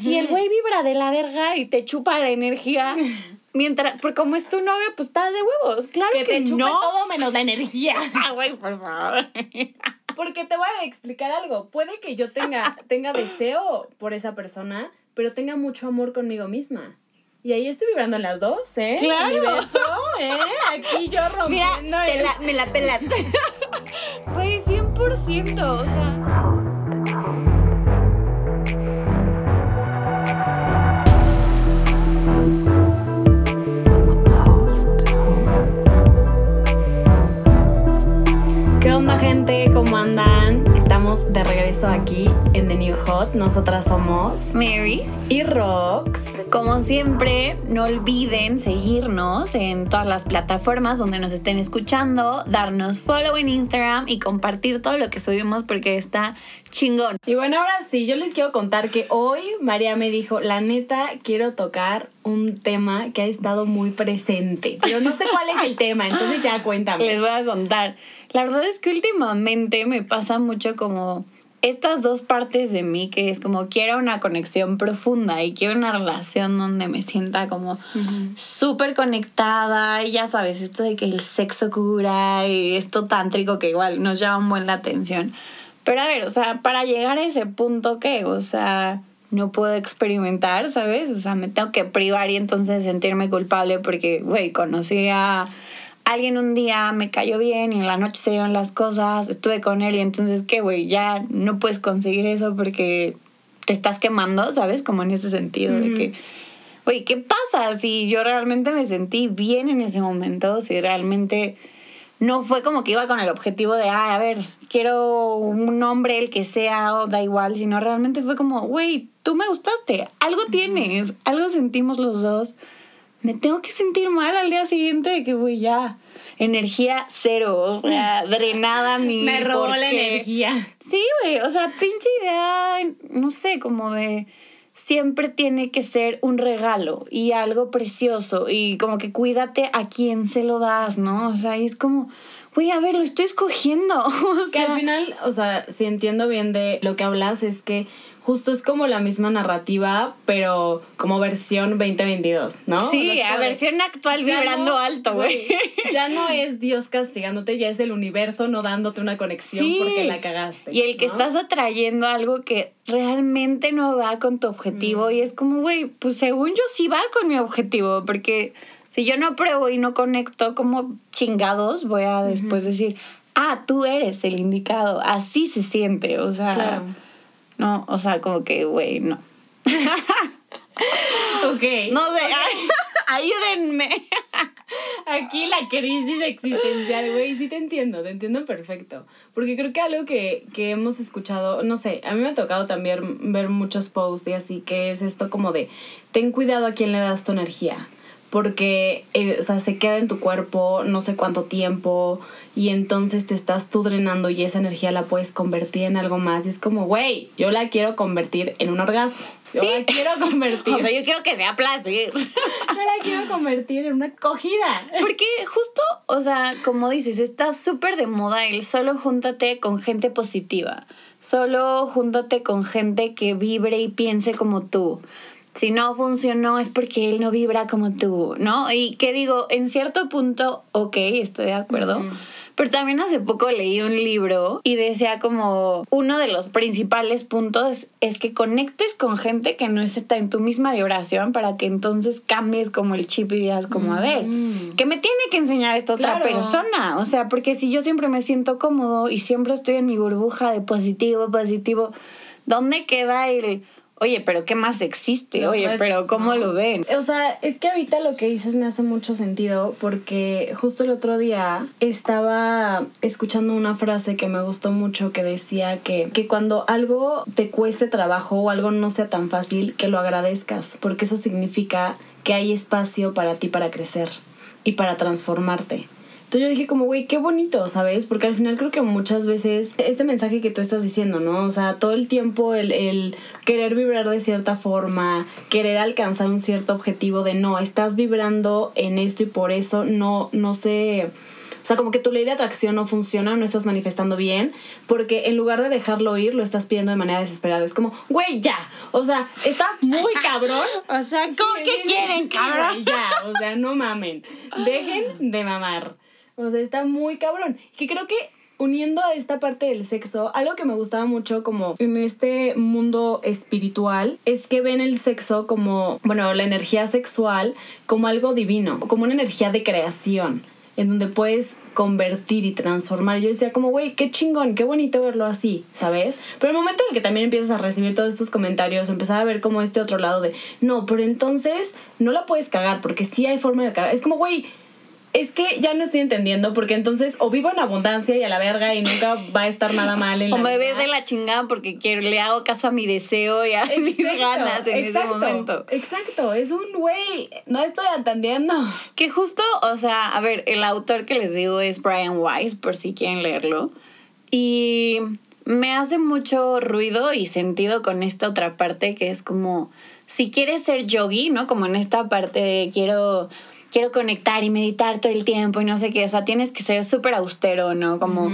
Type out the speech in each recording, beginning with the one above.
Si el güey vibra de la verga y te chupa la energía, mientras, porque como es tu novio, pues está de huevos. Claro que, que te chupe no. todo menos la energía. Ah, güey, por favor. Porque te voy a explicar algo. Puede que yo tenga, tenga deseo por esa persona, pero tenga mucho amor conmigo misma. Y ahí estoy vibrando en las dos, ¿eh? Claro. Universo, ¿eh? Aquí yo Mira, rompiendo. te el- la- me la pelaste. Güey, 100%, o sea. ¿Cómo andan? Estamos de regreso aquí en The New Hot. Nosotras somos Mary. y Rox. Como siempre, no olviden seguirnos en todas las plataformas donde nos estén escuchando, darnos follow en Instagram y compartir todo lo que subimos porque está chingón. Y bueno, ahora sí, yo les quiero contar que hoy María me dijo, la neta, quiero tocar un tema que ha estado muy presente. Pero no sé cuál es el tema, entonces ya cuéntame. Les voy a contar. La verdad es que últimamente me pasa mucho como estas dos partes de mí que es como quiero una conexión profunda y quiero una relación donde me sienta como súper conectada y ya sabes, esto de que el sexo cura y esto tántrico que igual nos llama un buen la atención. Pero a ver, o sea, para llegar a ese punto, ¿qué? O sea, no puedo experimentar, ¿sabes? O sea, me tengo que privar y entonces sentirme culpable porque, güey, conocí a alguien un día, me cayó bien y en la noche se dieron las cosas, estuve con él y entonces, ¿qué, güey? Ya no puedes conseguir eso porque te estás quemando, ¿sabes? Como en ese sentido de que, güey, ¿qué pasa si yo realmente me sentí bien en ese momento? Si realmente no fue como que iba con el objetivo de, ah, a ver, quiero un hombre, el que sea, o da igual, sino realmente fue como, güey, tú me gustaste, algo tienes, algo sentimos los dos. Me tengo que sentir mal al día siguiente de que, güey, ya, energía cero, o sea, drenada mi... me robó la energía. Sí, güey, o sea, pinche idea, no sé, como de siempre tiene que ser un regalo y algo precioso y como que cuídate a quién se lo das, ¿no? O sea, y es como, güey, a ver, lo estoy escogiendo. O Que sea, al final, o sea, si entiendo bien de lo que hablas, es que justo es como la misma narrativa, pero como versión 2022, ¿no? sí, a versión actual ya vibrando no- alto, güey. Ya no es Dios castigándote, ya es el universo no dándote una conexión Sí. porque la cagaste. Y el que estás atrayendo algo que realmente no va con tu objetivo. Mm. Y es como, güey, pues según yo sí va con mi objetivo. Porque si yo no pruebo y no conecto como chingados, voy a después decir, ah, tú eres el indicado. Así se siente. O sea, Claro. No, o sea, como que, güey, no. Ok. No sé, ay, ayúdenme. Aquí la crisis existencial, güey, sí te entiendo, te entiendo perfecto. Porque creo que algo que, que hemos escuchado, no sé, a mí me ha tocado también ver muchos posts y así, que es esto como de, ten cuidado a quién le das tu energía. Porque, eh, o sea, se queda en tu cuerpo no sé cuánto tiempo y entonces te estás tú drenando y esa energía la puedes convertir en algo más. Y es como, güey, yo la quiero convertir en un orgasmo. Yo Sí. la quiero convertir. O sea, yo quiero que sea placer. yo la quiero convertir en una acogida. Porque justo, o sea, como dices, está súper de moda el solo júntate con gente positiva. Solo júntate con gente que vibre y piense como tú. Si no funcionó es porque él no vibra como tú, ¿no? Y que digo, en cierto punto, ok, estoy de acuerdo. Pero también hace poco leí un libro y decía como uno de los principales puntos es que conectes con gente que no está en tu misma vibración para que entonces cambies como el chip y digas como, a ver, Mm. que me tiene que enseñar esta otra persona. O sea, porque si yo siempre me siento cómodo y siempre estoy en mi burbuja de positivo, positivo, ¿dónde queda el, oye, pero qué más existe? Oye, pero ¿cómo lo ven? O sea, es que ahorita lo que dices me hace mucho sentido porque justo el otro día estaba escuchando una frase que me gustó mucho que decía que, que cuando algo te cueste trabajo o algo no sea tan fácil, que lo agradezcas, porque eso significa que hay espacio para ti para crecer y para transformarte. Entonces yo dije como, güey, qué bonito, ¿sabes? Porque al final creo que muchas veces este mensaje que tú estás diciendo, ¿no? O sea, todo el tiempo el, el querer vibrar de cierta forma, querer alcanzar un cierto objetivo de no, estás vibrando en esto y por eso no, no sé, O sea, como que tu ley de atracción no funciona, no estás manifestando bien, porque en lugar de dejarlo ir, lo estás pidiendo de manera desesperada. Es como, güey, ya. O sea, está muy cabrón. o sea, ¿cómo que quieren, cabrón? ya, o sea, no mamen. Dejen de mamar. O sea, está muy cabrón. Que creo que uniendo a esta parte del sexo, algo que me gustaba mucho como en este mundo espiritual es que ven el sexo como, bueno, la energía sexual como algo divino, como una energía de creación, en donde puedes convertir y transformar. Yo decía como, güey, qué chingón, qué bonito verlo así, ¿sabes? Pero el momento en el que también empiezas a recibir todos estos comentarios, empezar a ver como este otro lado de, no, pero entonces no la puedes cagar, porque sí hay forma de cagar. Es como, güey, es que ya no estoy entendiendo porque entonces o vivo en abundancia y a la verga y nunca va a estar nada mal en o la me ver de la chingada porque quiero le hago caso a mi deseo y a mis ganas en ese momento. Exacto, es un güey, no estoy entendiendo. Que justo, o sea, a ver, el autor que les digo es Brian Weiss, por si quieren leerlo. Y me hace mucho ruido y sentido con esta otra parte que es como si quieres ser yogi, ¿no? Como en esta parte de quiero quiero conectar y meditar todo el tiempo y no sé qué. O sea, tienes que ser súper austero, ¿no? Como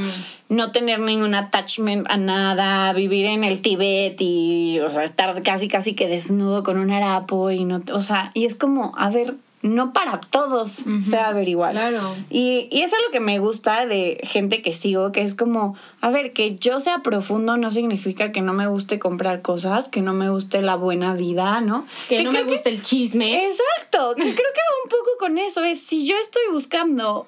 no tener ningún attachment a nada, vivir en el Tíbet y, o sea, estar casi, casi que desnudo con un harapo y no, o sea, y es como, a ver, no para todos se va a ver igual. Claro. Y, y eso es lo que me gusta de gente que sigo, que es como, a ver, que yo sea profundo no significa que no me guste comprar cosas, que no me guste la buena vida, ¿no? Que, no me guste el chisme. Exacto, que creo que un poco con eso, es si yo estoy buscando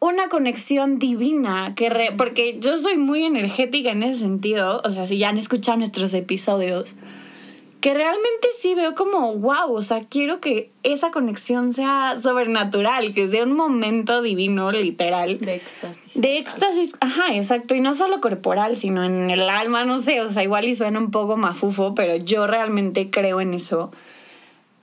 una conexión divina, que porque yo soy muy energética en ese sentido, o sea, si ya han escuchado nuestros episodios, que realmente sí veo como, wow, o sea, quiero que esa conexión sea sobrenatural, que sea un momento divino, literal. De éxtasis. De éxtasis, ajá, exacto. Y no solo corporal, sino en el alma, no sé, o sea, igual y suena un poco mafufo, pero yo realmente creo en eso.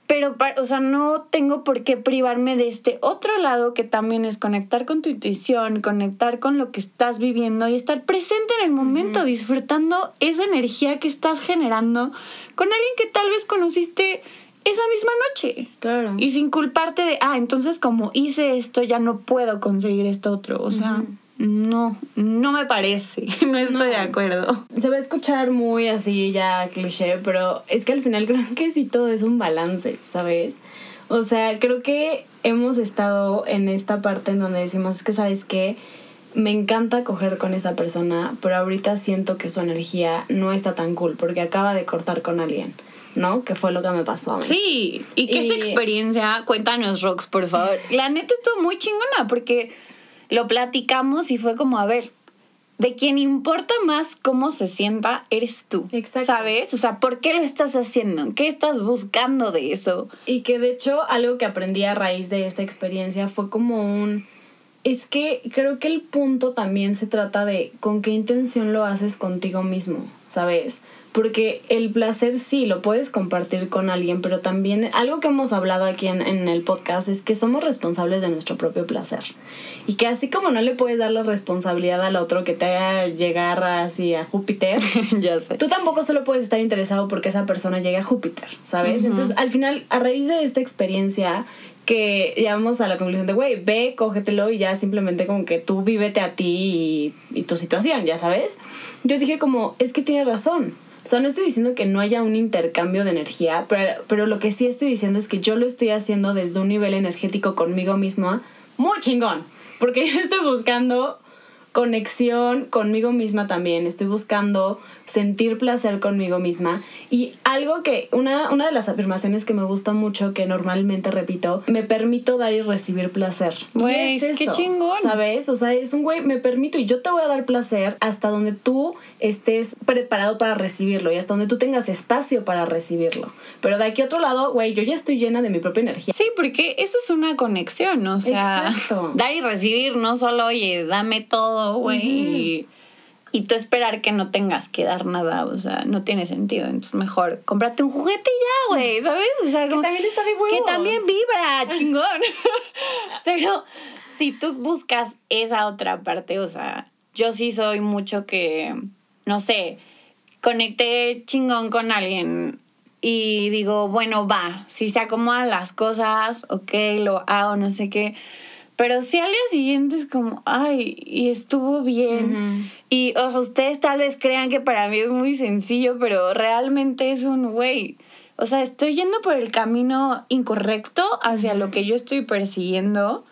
Pero, o sea, no tengo por qué privarme de este otro lado que también es conectar con tu intuición, conectar con lo que estás viviendo y estar presente en el momento, disfrutando esa energía que estás generando con alguien que tal vez conociste esa misma noche. Claro. Y sin culparte de, ah, entonces como hice esto, ya no puedo conseguir esto otro. O sea. No, no me parece, no estoy de acuerdo. Se va a escuchar muy así ya cliché, pero es que al final creo que sí todo es un balance, ¿sabes? O sea, creo que hemos estado en esta parte en donde decimos es que, ¿sabes qué? Me encanta coger con esa persona, pero ahorita siento que su energía no está tan cool porque acaba de cortar con alguien. ¿no? Que fue lo que me pasó a mí. Sí, y que esa experiencia, cuéntanos, Rox, por favor. La neta estuvo muy chingona porque lo platicamos y fue como, a ver, de quien importa más cómo se sienta eres tú. Exacto. ¿Sabes? O sea, ¿por qué lo estás haciendo? ¿Qué estás buscando de eso? Y que de hecho algo que aprendí a raíz de esta experiencia fue como un... Es que creo que el punto también se trata de con qué intención lo haces contigo mismo, ¿sabes? Porque el placer sí lo puedes compartir con alguien, pero también algo que hemos hablado aquí en, el podcast es que somos responsables de nuestro propio placer. Y que así como no le puedes dar la responsabilidad al otro que te haga llegar así a Júpiter, ya sé. tú tampoco solo puedes estar interesado porque esa persona llegue a Júpiter, ¿sabes? Entonces, al final, a raíz de esta experiencia, que llegamos a la conclusión de, güey, ve, cógetelo y ya simplemente como que tú vívete a ti y, y tu situación, ya sabes. Yo dije como, es que tiene razón. O sea, no estoy diciendo que no haya un intercambio de energía, pero, pero lo que sí estoy diciendo es que yo lo estoy haciendo desde un nivel energético conmigo misma muy chingón. Porque yo estoy buscando conexión conmigo misma también, estoy buscando sentir placer conmigo misma y algo que, una, una de las afirmaciones que me gusta mucho, que normalmente repito, me permito dar y recibir placer. Güey, qué chingón. ¿Sabes? O sea, es un güey, me permito y yo te voy a dar placer hasta donde tú estés preparado para recibirlo y hasta donde tú tengas espacio para recibirlo. Pero de aquí a otro lado, güey, yo ya estoy llena de mi propia energía. Sí, porque eso es una conexión, o sea, dar y recibir, no solo, oye, dame todo güey. y, tú esperar que no tengas que dar nada, o sea, no tiene sentido. Entonces, mejor cómprate un juguete ya, güey, ¿sabes? O sea, que también está de huevos. Que también vibra, chingón. Pero si tú buscas esa otra parte, o sea, yo sí soy mucho que, no sé, conecté chingón con alguien y digo, bueno, va, si se acomodan las cosas, ok, lo hago, no sé qué Pero sí al día siguiente es como, ay, y estuvo bien. Y, o sea, ustedes tal vez crean que para mí es muy sencillo, pero realmente es un, güey, o sea, estoy yendo por el camino incorrecto hacia lo que yo estoy persiguiendo.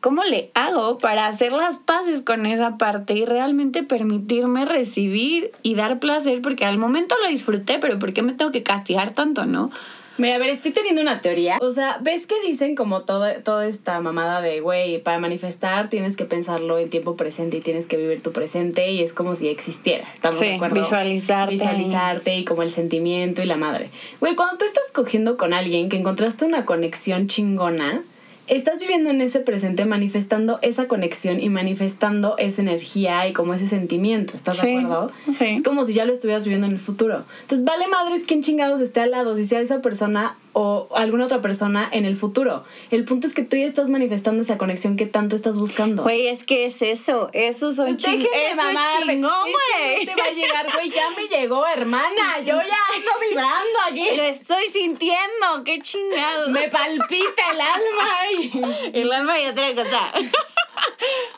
¿Cómo le hago para hacer las paces con esa parte y realmente permitirme recibir y dar placer? Porque al momento lo disfruté, pero ¿por qué me tengo que castigar tanto, no? Mira, a ver, estoy teniendo una teoría. O sea, ¿ves que dicen como todo, toda esta mamada de, güey, para manifestar tienes que pensarlo en tiempo presente y tienes que vivir tu presente y es como si existiera? ¿Estamos de acuerdo? Visualizarte. Visualizarte y como el sentimiento y la madre. Güey, cuando tú estás cogiendo con alguien que encontraste una conexión chingona, estás viviendo en ese presente manifestando esa conexión y manifestando esa energía y como ese sentimiento, ¿estás de acuerdo? Sí. Es como si ya lo estuvieras viviendo en el futuro. Entonces, vale madres quién chingados esté al lado, si sea esa persona o alguna otra persona en el futuro. El punto es que tú ya estás manifestando esa conexión que tanto estás buscando. Güey, es que es eso, eso son ching eso es chingón, es que güey. no te va a llegar, güey, ya me llegó, hermana. Yo ya ando vibrando aquí. Lo estoy sintiendo, qué chingados. Me palpita el alma. y- El alma y otra cosa.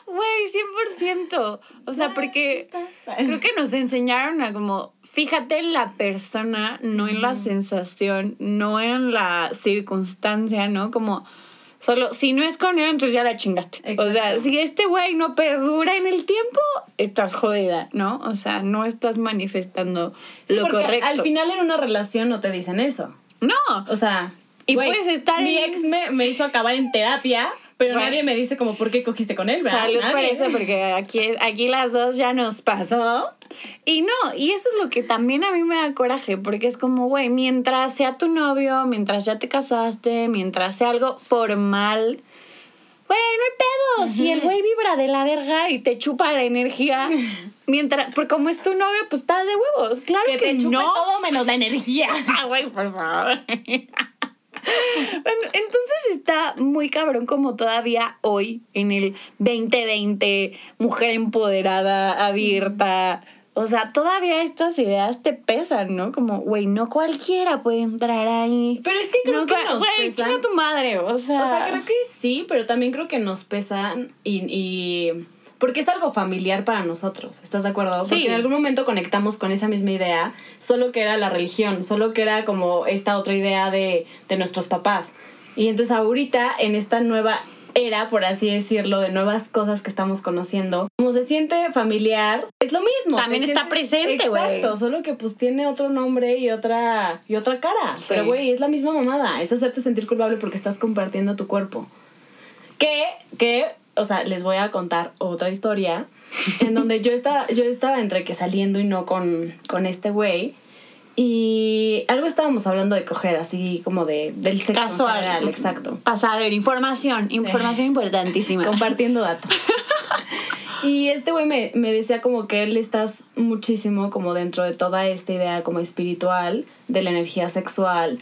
Güey, 100%. O sea, porque creo que nos enseñaron a como, fíjate en la persona, no en la sensación, no en la circunstancia, ¿no? Como, solo, si no es con él, entonces ya la chingaste. O sea, si este güey no perdura en el tiempo, estás jodida, ¿no? O sea, no estás manifestando Sí, lo porque correcto. Al final en una relación no te dicen eso. no. O sea, Y puedes estar Mi en- ex me, me hizo acabar en terapia, pero Güey. nadie me dice como por qué cogiste con él, ¿verdad? Salud por Nadie. eso, porque aquí, aquí las dos ya nos pasó. Y no, y eso es lo que también a mí me da coraje, porque es como, güey, mientras sea tu novio, mientras ya te casaste, mientras sea algo formal, güey, no hay pedo. Si el güey vibra de la verga y te chupa la energía, mientras, porque como es tu novio, pues estás de huevos. Claro Que que, te chupe no. todo menos la energía. Ah, güey, por favor. Entonces está muy cabrón como todavía hoy, en el 2020, mujer empoderada, abierta. O sea, todavía estas ideas te pesan, ¿no? Como, güey, no cualquiera puede entrar ahí. Pero es que creo no, que nos pesan. tu madre, o sea. O sea, creo que sí, pero también creo que nos pesan y, y- Porque es algo familiar para nosotros, ¿estás de acuerdo? Sí. Porque en algún momento conectamos con esa misma idea, solo que era la religión, solo que era como esta otra idea de, de nuestros papás. Y entonces ahorita, en esta nueva era, por así decirlo, de nuevas cosas que estamos conociendo, como se siente familiar, es lo mismo. También está sientes- presente, güey. Exacto, solo que pues tiene otro nombre y otra, y otra cara. Sí. Pero güey, es la misma mamada, es hacerte sentir culpable porque estás compartiendo tu cuerpo. Que, que, o sea, les voy a contar otra historia en donde yo estaba, yo estaba entre que saliendo y no con, con este güey. Y algo estábamos hablando de coger, así como de, del sexo en Casual. general, exacto. Pasadero, información, información importantísima. Compartiendo datos. Y este güey me, me decía como que él estás muchísimo como dentro de toda esta idea como espiritual de la energía sexual.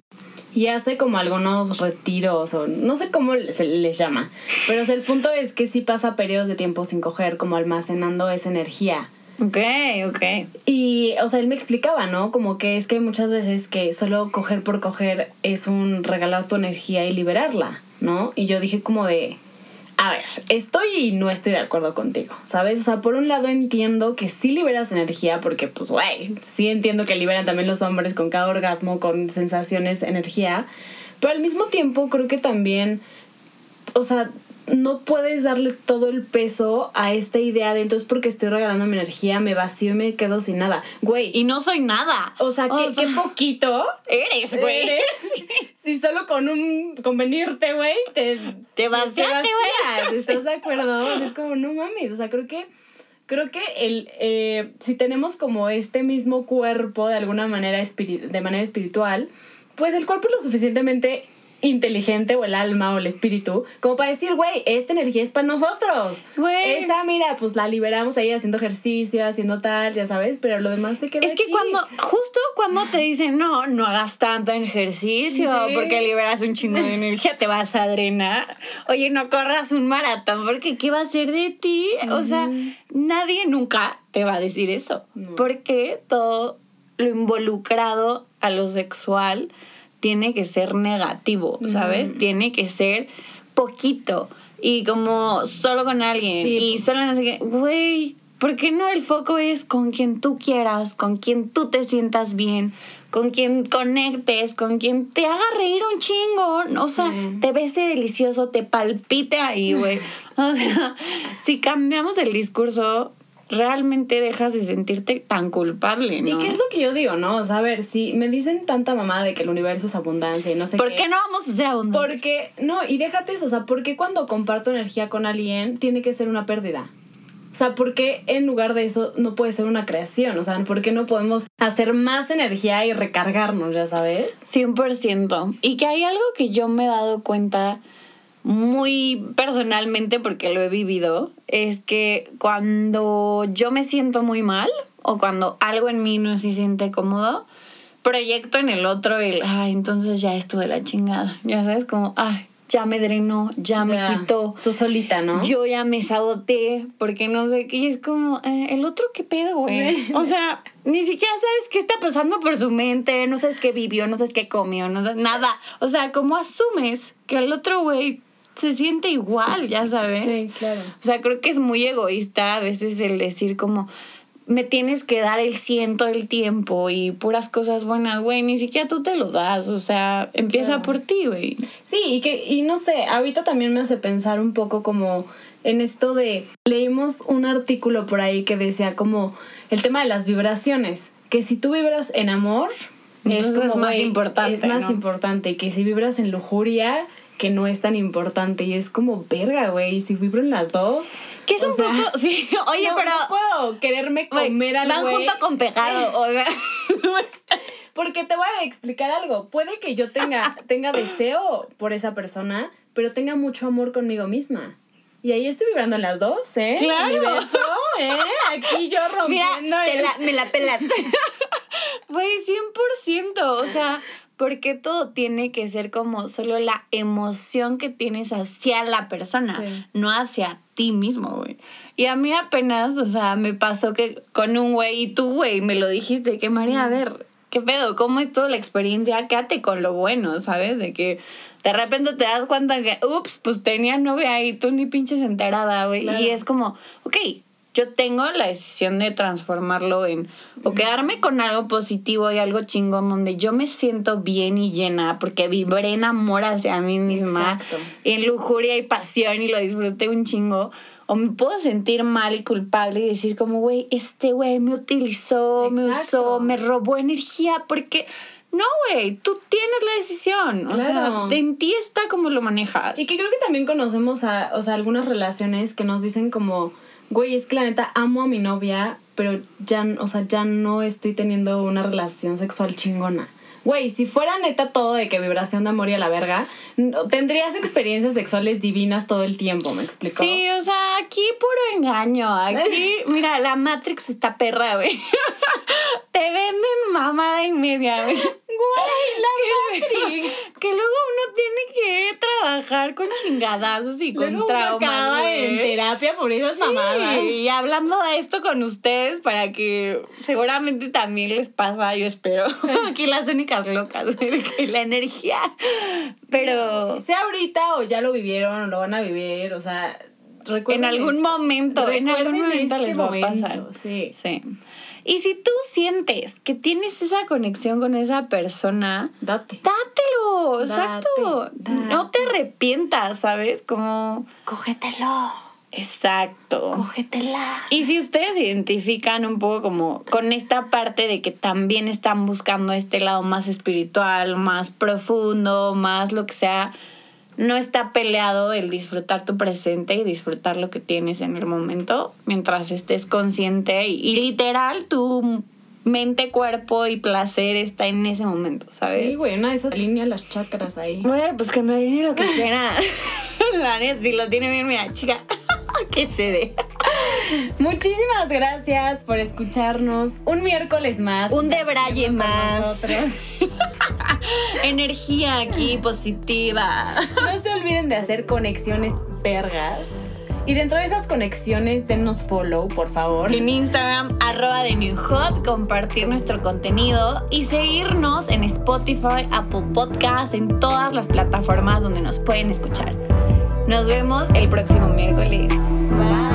Y hace como algunos retiros o no sé cómo se les llama. Pero o sea, el punto es que sí pasa periodos de tiempo sin coger, como almacenando esa energía. Ok, ok. Y, o sea, él me explicaba, ¿no? Como que es que muchas veces que solo coger por coger es un regalar tu energía y liberarla, ¿no? Y yo dije como de, a ver, estoy y no estoy de acuerdo contigo, ¿sabes? O sea, por un lado entiendo que sí liberas energía porque, pues, güey, sí entiendo que liberan también los hombres con cada orgasmo, con sensaciones, energía, pero al mismo tiempo creo que también, o sea, no puedes darle todo el peso a esta idea de entonces porque estoy regalando mi energía, me vacío y me quedo sin nada. Güey, Y no soy nada. o sea, ¿qué, qué poquito eres, güey. eres? Si solo con un con venirte, güey, te, Te vaciaste, güey. ¿Estás de acuerdo? Es como, no mames, o sea, creo que creo que el eh, si tenemos como este mismo cuerpo de alguna manera de manera espiritual, pues el cuerpo es lo suficientemente inteligente o el alma o el espíritu como para decir, güey, esta energía es para nosotros. Güey. Esa, mira, pues la liberamos ahí haciendo ejercicio, haciendo tal, ya sabes, pero lo demás se queda Es que aquí. cuando, justo cuando te dicen, no, no hagas tanto ejercicio Sí. porque liberas un chingo de energía, te vas a drenar. Oye, no corras un maratón porque ¿qué va a ser de ti? O sea, nadie nunca te va a decir eso. No. Porque todo lo involucrado a lo sexual tiene que ser negativo, ¿sabes? Tiene que ser poquito. y como solo con alguien Sí. y solo no sé qué, güey, ¿por qué no el foco es con quien tú quieras, con quien tú te sientas bien, con quien conectes, con quien te haga reír un chingo, o sea, Sí. te bese delicioso, te palpite ahí, güey. O sea, si cambiamos el discurso, realmente dejas de sentirte tan culpable, ¿no? ¿Y qué es lo que yo digo, no? O sea, a ver, si me dicen tanta mamada de que el universo es abundancia y no sé ¿Por qué. qué no vamos a ser abundantes? Porque, no, y déjate eso, o sea, ¿por qué cuando comparto energía con alguien tiene que ser una pérdida? O sea, ¿por qué en lugar de eso no puede ser una creación? O sea, ¿por qué no podemos hacer más energía y recargarnos, ya sabes? 100%. Y que hay algo que yo me he dado cuenta muy personalmente porque lo he vivido, es que cuando yo me siento muy mal o cuando algo en mí no se siente cómodo, proyecto en el otro el, ay, entonces ya estuve la chingada. Ya sabes, como, ay, ya me drenó, ya, me Ya, quitó. Tú solita, ¿no? Yo ya me saboteé porque no sé qué. Y es como, eh, el otro qué pedo, güey. O sea, ni siquiera sabes qué está pasando por su mente, no sabes qué vivió, no sabes qué comió, no sabes nada. O sea, como asumes que el otro güey se siente igual, ya sabes. Sí, claro. O sea, creo que es muy egoísta a veces el decir como me tienes que dar el ciento del tiempo y puras cosas buenas, güey, ni siquiera tú te lo das, o sea, empieza Claro. por ti, güey. Sí, y que, y no sé, ahorita también me hace pensar un poco como en esto de, leímos un artículo por ahí que decía como el tema de las vibraciones, que si tú vibras en amor, Entonces es más güey, importante, Es más ¿no? importante, y que si vibras en lujuria, que no es tan importante, y es como, verga, güey, si vibro en las dos. Que es un sea, poco, sí, oye, no- pero... no puedo quererme comer al van junto con pegado, o sea... Porque te voy a explicar algo. Puede que yo tenga, tenga deseo por esa persona, pero tenga mucho amor conmigo misma. Y ahí estoy vibrando en las dos, ¿eh? Claro. ¿eh? Aquí yo Mira, rompiendo te la- me la pelaste. Güey, 100%. O sea, porque todo tiene que ser como solo la emoción que tienes hacia la persona, Sí. no hacia ti mismo, güey. Y a mí apenas, o sea, me pasó que con un güey, y tú, güey, me lo dijiste, que María, a ver, ¿qué pedo? ¿Cómo es toda la experiencia? Quédate con lo bueno, ¿sabes? De que de repente te das cuenta que, ups, pues tenía novia y tú ni pinches enterada, güey. Claro. Y es como, ok, yo tengo la decisión de transformarlo en o quedarme con algo positivo y algo chingón donde yo me siento bien y llena porque vibré en amor hacia mí misma, Exacto. en lujuria y pasión y lo disfruté un chingo. O me puedo sentir mal y culpable y decir como, güey, este güey me utilizó, me usó, me robó energía porque... No, güey, tú tienes la decisión. O sea, en ti está como lo manejas. Y que creo que también conocemos a, o sea, algunas relaciones que nos dicen como, güey, es que la neta amo a mi novia, pero ya, o sea, ya no estoy teniendo una relación sexual chingona. Güey, si fuera neta todo de que vibración de amor y a la verga, no- tendrías experiencias sexuales divinas todo el tiempo, ¿me explico? Sí, o sea, aquí puro engaño. Aquí, mira, la Matrix está perra, güey. Te venden mamada y media, güey. Güey, la Matrix. Que luego uno tiene que trabajar con chingadazos y con Luego traumas, acaba en güey. terapia por esas mamadas. Y hablando de esto con ustedes para que seguramente también les pasa, yo espero. Aquí las únicas locas, que la energía. Pero Sea ahorita o ya lo vivieron o lo van a vivir, o sea, en algún momento, en algún momento este les va a pasar. Sí. Sí. Y si tú sientes que tienes esa conexión con esa persona, Date. dátelo, Date, exacto. No te arrepientas, ¿sabes? Como, Cógetelo. exacto. Cógetela. Y si ustedes se identifican un poco como con esta parte de que también están buscando este lado más espiritual, más profundo, más lo que sea, no está peleado el disfrutar tu presente y disfrutar lo que tienes en el momento mientras estés consciente y, y literal tu mente, cuerpo y placer está en ese momento, ¿sabes? Sí, güey, una de esas alinea las chakras ahí. Bueno, pues que me alinee lo que quiera. La neta, si lo tiene bien, mira, chica, que se dé. Muchísimas gracias por escucharnos. Un miércoles más. Un debraye más. Energía aquí positiva. No se olviden de hacer conexiones vergas. Y dentro de esas conexiones, denos follow, por favor. En Instagram, arroba de New Hot, compartir nuestro contenido y seguirnos en Spotify, Apple Podcasts, en todas las plataformas donde nos pueden escuchar. Nos vemos el próximo miércoles. Bye.